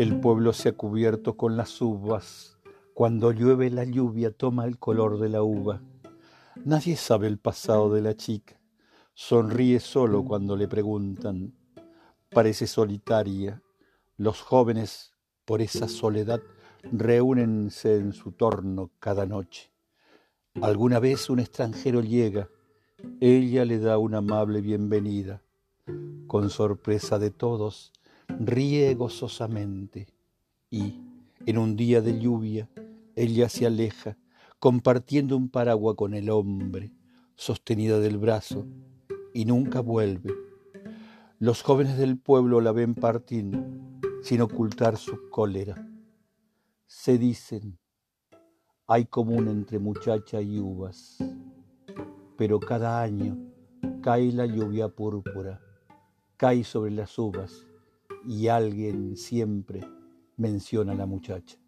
El pueblo se ha cubierto con las uvas. Cuando llueve la lluvia toma el color de la uva. Nadie sabe el pasado de la chica. Sonríe solo cuando le preguntan. Parece solitaria. Los jóvenes, por esa soledad, reúnense en su torno cada noche. Alguna vez un extranjero llega. Ella le da una amable bienvenida. Con sorpresa de todos, ríe gozosamente y, en un día de lluvia, ella se aleja, compartiendo un paraguas con el hombre, sostenida del brazo, y nunca vuelve. Los jóvenes del pueblo la ven partir sin ocultar su cólera. Se dicen, hay común entre muchacha y uvas, pero cada año cae la lluvia púrpura, cae sobre las uvas y alguien siempre menciona a la muchacha.